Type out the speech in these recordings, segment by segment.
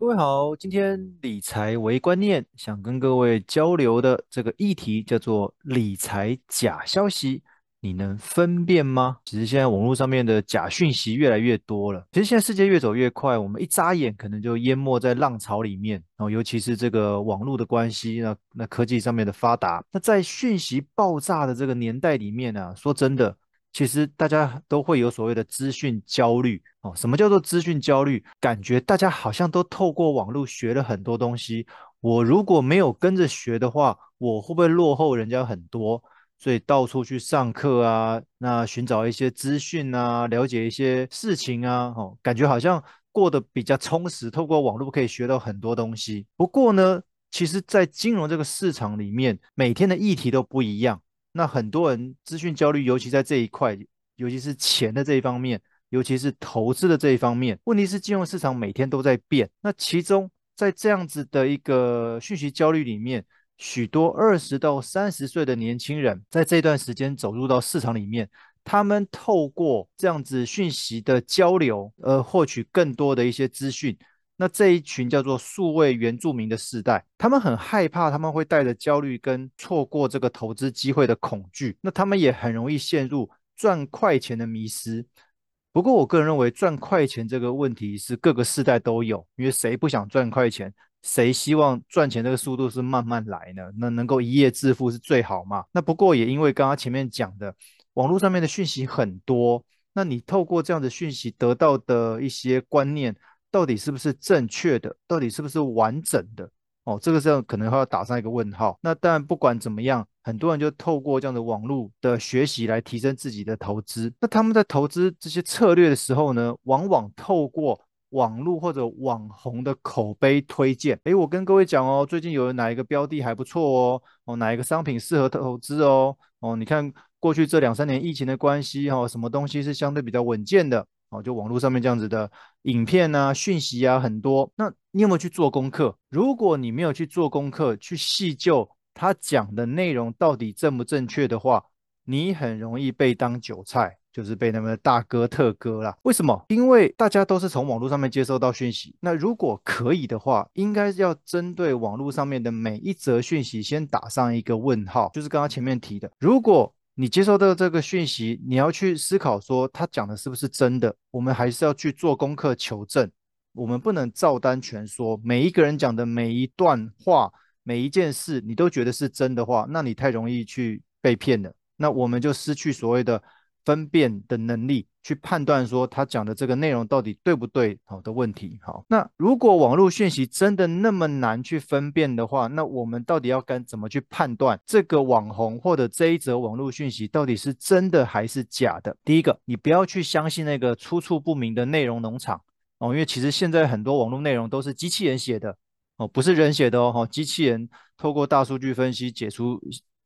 各位好，今天理财为观念想跟各位交流的这个议题叫做理财假消息，你能分辨吗？其实现在网络上面的假讯息越来越多了。其实现在世界越走越快，我们一眨眼可能就淹没在浪潮里面。然后尤其是这个网络的关系，那那科技上面的发达，那在讯息爆炸的这个年代里面呢，说真的。其实大家都会有所谓的资讯焦虑哦。什么叫做资讯焦虑？感觉大家好像都透过网络学了很多东西。我如果没有跟着学的话，我会不会落后人家很多？所以到处去上课啊，那寻找一些资讯啊，了解一些事情啊，哦，感觉好像过得比较充实。透过网络可以学到很多东西。不过呢，其实，在金融这个市场里面，每天的议题都不一样。那很多人资讯焦虑，尤其在这一块，尤其是钱的这一方面，尤其是投资的这一方面。问题是金融市场每天都在变。那其中在这样子的一个讯息焦虑里面，许多二十到三十岁的年轻人在这段时间走入到市场里面，他们透过这样子讯息的交流，而获取更多的一些资讯。那这一群叫做数位原住民的世代，他们很害怕，他们会带着焦虑跟错过这个投资机会的恐惧，那他们也很容易陷入赚快钱的迷失。不过，我个人认为赚快钱这个问题是各个世代都有，因为谁不想赚快钱？谁希望赚钱这个速度是慢慢来呢？那能够一夜致富是最好嘛？那不过也因为刚刚前面讲的，网络上面的讯息很多，那你透过这样的讯息得到的一些观念。到底是不是正确的？到底是不是完整的？哦，这个时候可能会要打上一个问号。那但，不管怎么样，很多人就透过这样的网络的学习来提升自己的投资。那他们在投资这些策略的时候呢，往往透过网络或者网红的口碑推荐。诶，我跟各位讲哦，最近有哪一个标的还不错哦？哦，哪一个商品适合投资哦？哦，你看过去这两三年疫情的关系，哈，什么东西是相对比较稳健的？哦，就网络上面这样子的影片啊、讯息啊很多，那你有没有去做功课？如果你没有去做功课，去细究他讲的内容到底正不正确的话，你很容易被当韭菜，就是被他们大哥特哥啦。为什么？因为大家都是从网络上面接收到讯息，那如果可以的话，应该要针对网络上面的每一则讯息先打上一个问号，就是刚刚前面提的，如果。你接收到这个讯息，你要去思考说他讲的是不是真的？我们还是要去做功课求证。我们不能照单全说，每一个人讲的每一段话、每一件事，你都觉得是真的话，那你太容易去被骗了。那我们就失去所谓的。分辨的能力，去判断说他讲的这个内容到底对不对，好的问题。好，那如果网络讯息真的那么难去分辨的话，那我们到底要该怎么去判断这个网红或者这一则网络讯息到底是真的还是假的？第一个，你不要去相信那个出处不明的内容农场哦，因为其实现在很多网络内容都是机器人写的哦，不是人写的哦，机器人透过大数据分析解出。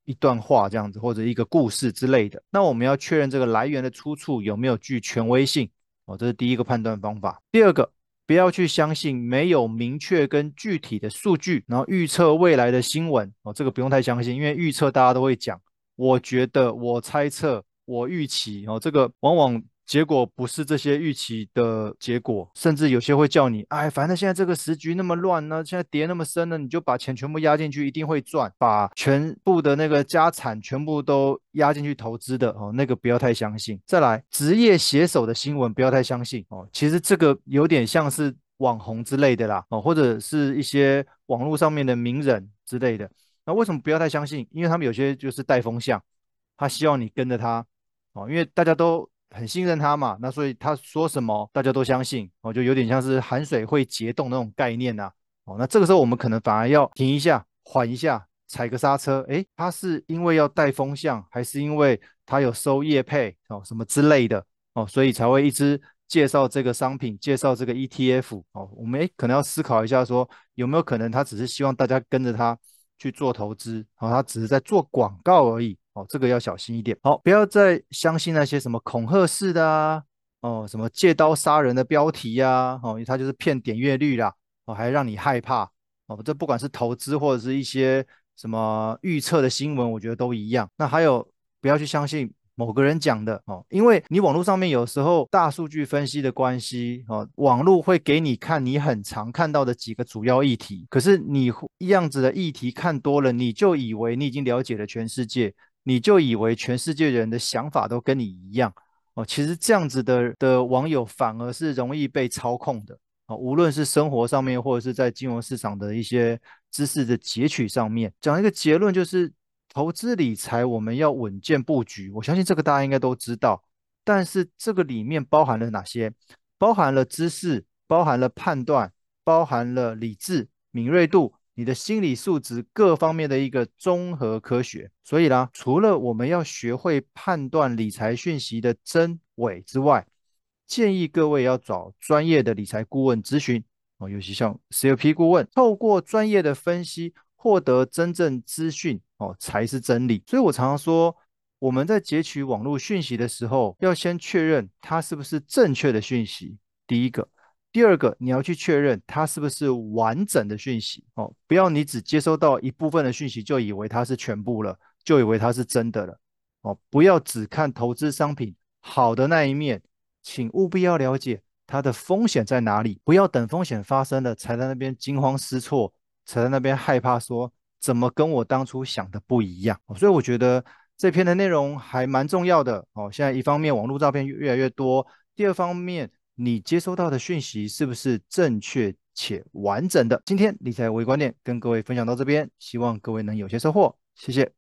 一段话这样子，或者一个故事之类的，那我们要确认这个来源的出处有没有具权威性哦，这是第一个判断方法。第二个，不要去相信没有明确跟具体的数据，然后预测未来的新闻哦，这个不用太相信，因为预测大家都会讲，我觉得，我猜测，我预期哦，这个往往。结果不是这些预期的结果，甚至有些会叫你，哎，反正现在这个时局那么乱呢，现在跌那么深呢，你就把钱全部压进去，一定会赚，把全部的那个家产全部都压进去投资的哦，那个不要太相信。再来，职业写手的新闻不要太相信哦，其实这个有点像是网红之类的啦，哦，或者是一些网络上面的名人之类的。那为什么不要太相信？因为他们有些就是带风向，他希望你跟着他哦，因为大家都。很信任他嘛，那所以他说什么大家都相信哦，就有点像是含水会结冻那种概念呐、哦，那这个时候我们可能反而要停一下，缓一下，踩个刹车。诶，他是因为要带风向，还是因为他有收业配哦什么之类的哦，所以才会一直介绍这个商品，介绍这个 ETF 哦。我们诶可能要思考一下说，说有没有可能他只是希望大家跟着他去做投资，哦，他只是在做广告而已。哦，这个要小心一点。好，不要再相信那些什么恐吓式的啊，哦，什么借刀杀人的标题呀、哦，它就是骗点阅率啦，哦，还让你害怕。哦，这不管是投资或者是一些什么预测的新闻，我觉得都一样。那还有，不要去相信某个人讲的哦，因为你网络上面有时候大数据分析的关系哦，网络会给你看你很常看到的几个主要议题，可是你一样子的议题看多了，你就以为你已经了解了全世界，你就以为全世界人的想法都跟你一样哦，其实这样子的的网友反而是容易被操控的哦，无论是生活上面或者是在金融市场的一些知识的截取上面，讲一个结论就是。投资理财，我们要稳健布局。我相信这个大家应该都知道，但是这个里面包含了哪些？包含了知识，包含了判断，包含了理智、敏锐度，你的心理素质各方面的一个综合科学。所以啦，除了我们要学会判断理财讯息的真伪之外，建议各位要找专业的理财顾问咨询哦，尤其像 CFP 顾问，透过专业的分析。获得真正资讯哦，才是真理。所以我常常说，我们在截取网络讯息的时候，要先确认它是不是正确的讯息。第一个，第二个，你要去确认它是不是完整的讯息哦，不要你只接收到一部分的讯息就以为它是全部了，就以为它是真的了哦。不要只看投资商品好的那一面，请务必要了解它的风险在哪里，不要等风险发生了才在那边惊慌失措。才在那边害怕说怎么跟我当初想的不一样，所以我觉得这篇的内容还蛮重要的哦。现在一方面网络照片越来越多，第二方面你接收到的讯息是不是正确且完整的？今天理财微观念跟各位分享到这边，希望各位能有些收获，谢谢。